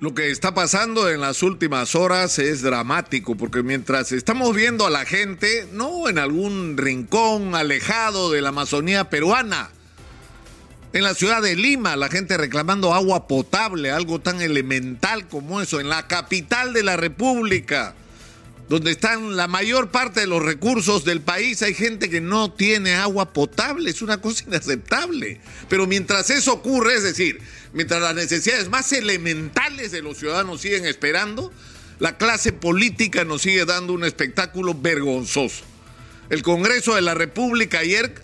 Lo que está pasando en las últimas horas es dramático, porque mientras estamos viendo a la gente, no en algún rincón alejado de la Amazonía peruana, en la ciudad de Lima, la gente reclamando agua potable, algo tan elemental como eso, en la capital de la República, donde están la mayor parte de los recursos del país, hay gente que no tiene agua potable, es una cosa inaceptable. Pero mientras eso ocurre, es decir, mientras las necesidades más elementales de los ciudadanos siguen esperando, la clase política nos sigue dando un espectáculo vergonzoso. El Congreso de la República ayer,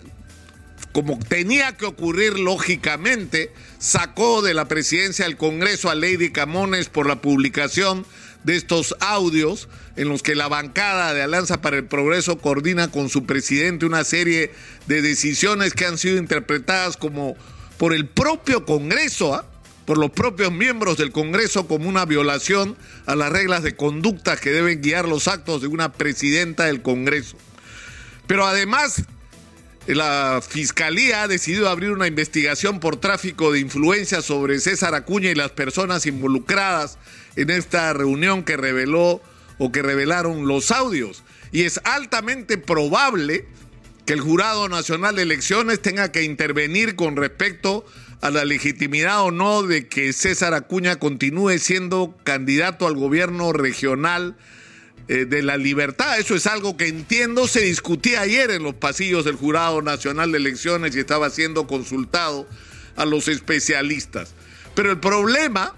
como tenía que ocurrir lógicamente, sacó de la presidencia del Congreso a Lady Camones por la publicación de estos audios en los que la bancada de Alianza para el Progreso coordina con su presidente una serie de decisiones que han sido interpretadas como por el propio Congreso, ¿ah? por los propios miembros del Congreso como una violación a las reglas de conducta que deben guiar los actos de una presidenta del Congreso. Pero además, la Fiscalía ha decidido abrir una investigación por tráfico de influencia sobre César Acuña y las personas involucradas en esta reunión que reveló o que revelaron los audios. Y es altamente probable que el Jurado Nacional de Elecciones tenga que intervenir con respecto a la legitimidad o no de que César Acuña continúe siendo candidato al gobierno regional eh, de la libertad. Eso es algo que entiendo se discutía ayer en los pasillos del Jurado Nacional de Elecciones y estaba siendo consultado a los especialistas. Pero el problema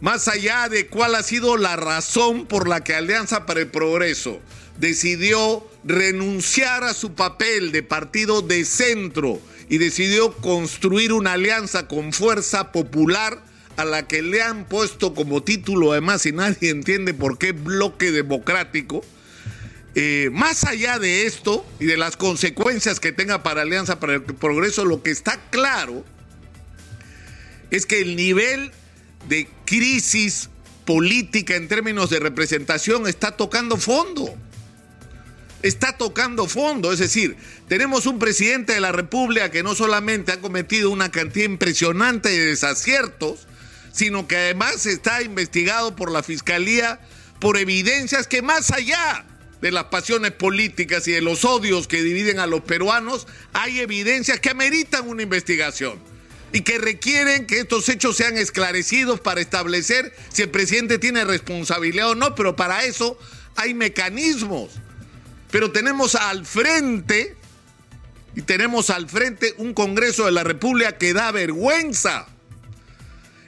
más allá de cuál ha sido la razón por la que Alianza para el Progreso decidió renunciar a su papel de partido de centro y decidió construir una alianza con fuerza popular a la que le han puesto como título, además, y nadie entiende por qué bloque democrático. Eh, más allá de esto y de las consecuencias que tenga para Alianza para el Progreso, lo que está claro es que el nivel de crisis política en términos de representación está tocando fondo. Está tocando fondo, es decir, tenemos un presidente de la República que no solamente ha cometido una cantidad impresionante de desaciertos, sino que además está investigado por la Fiscalía por evidencias que más allá de las pasiones políticas y de los odios que dividen a los peruanos, hay evidencias que ameritan una investigación y que requieren que estos hechos sean esclarecidos para establecer si el presidente tiene responsabilidad o no, pero para eso hay mecanismos. Pero tenemos al frente, y tenemos al frente un Congreso de la República que da vergüenza.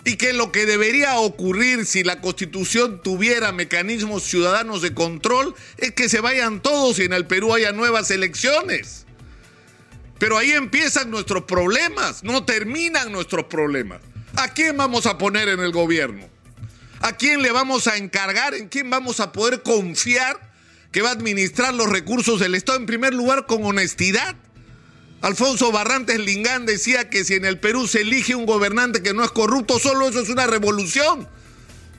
Y que lo que debería ocurrir si la Constitución tuviera mecanismos ciudadanos de control es que se vayan todos y en el Perú haya nuevas elecciones. Pero ahí empiezan nuestros problemas, no terminan nuestros problemas. ¿A quién vamos a poner en el gobierno? ¿A quién le vamos a encargar? ¿En quién vamos a poder confiar que va a administrar los recursos del Estado? En primer lugar, con honestidad. Alfonso Barrantes Lingán decía que si en el Perú se elige un gobernante que no es corrupto, solo eso es una revolución.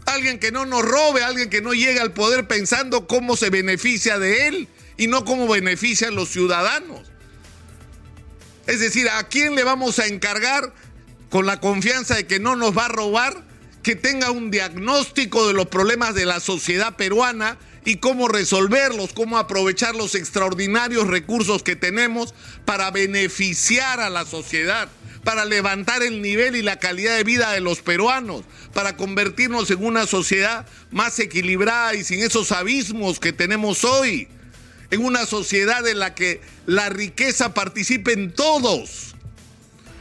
Alguien que no nos robe, alguien que no llegue al poder pensando cómo se beneficia de él y no cómo beneficia a los ciudadanos. Es decir, ¿a quién le vamos a encargar con la confianza de que no nos va a robar, que tenga un diagnóstico de los problemas de la sociedad peruana y cómo resolverlos, cómo aprovechar los extraordinarios recursos que tenemos para beneficiar a la sociedad? para levantar el nivel y la calidad de vida de los peruanos, para convertirnos en una sociedad más equilibrada y sin esos abismos que tenemos hoy en una sociedad en la que la riqueza participe en todos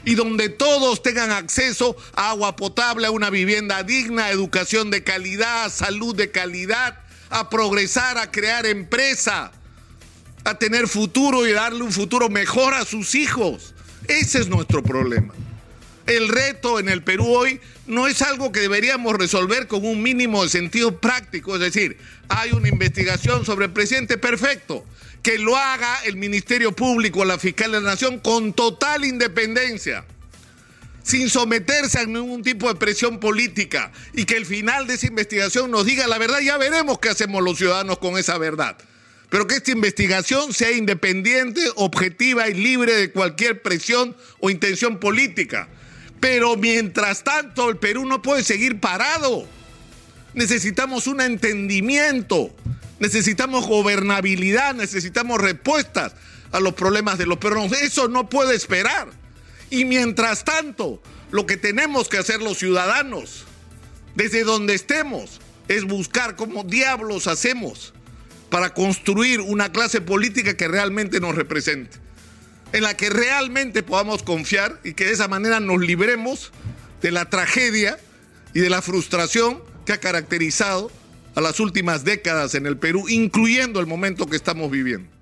y donde todos tengan acceso a agua potable, a una vivienda digna, educación de calidad, salud de calidad, a progresar, a crear empresa, a tener futuro y darle un futuro mejor a sus hijos. Ese es nuestro problema. El reto en el Perú hoy no es algo que deberíamos resolver con un mínimo de sentido práctico, es decir, hay una investigación sobre el presidente perfecto, que lo haga el Ministerio Público, la Fiscal de la Nación, con total independencia, sin someterse a ningún tipo de presión política, y que el final de esa investigación nos diga la verdad, ya veremos qué hacemos los ciudadanos con esa verdad. Pero que esta investigación sea independiente, objetiva y libre de cualquier presión o intención política. Pero mientras tanto, el Perú no puede seguir parado. necesitamos un entendimiento, necesitamos gobernabilidad, necesitamos respuestas a los problemas de los peruanos. Eso no puede esperar. Y mientras tanto, lo que tenemos que hacer los ciudadanos, desde donde estemos, es buscar cómo diablos hacemos para construir una clase política que realmente nos represente, en la que realmente podamos confiar y que de esa manera nos libremos de la tragedia y de la frustración que ha caracterizado a las últimas décadas en el Perú, incluyendo el momento que estamos viviendo.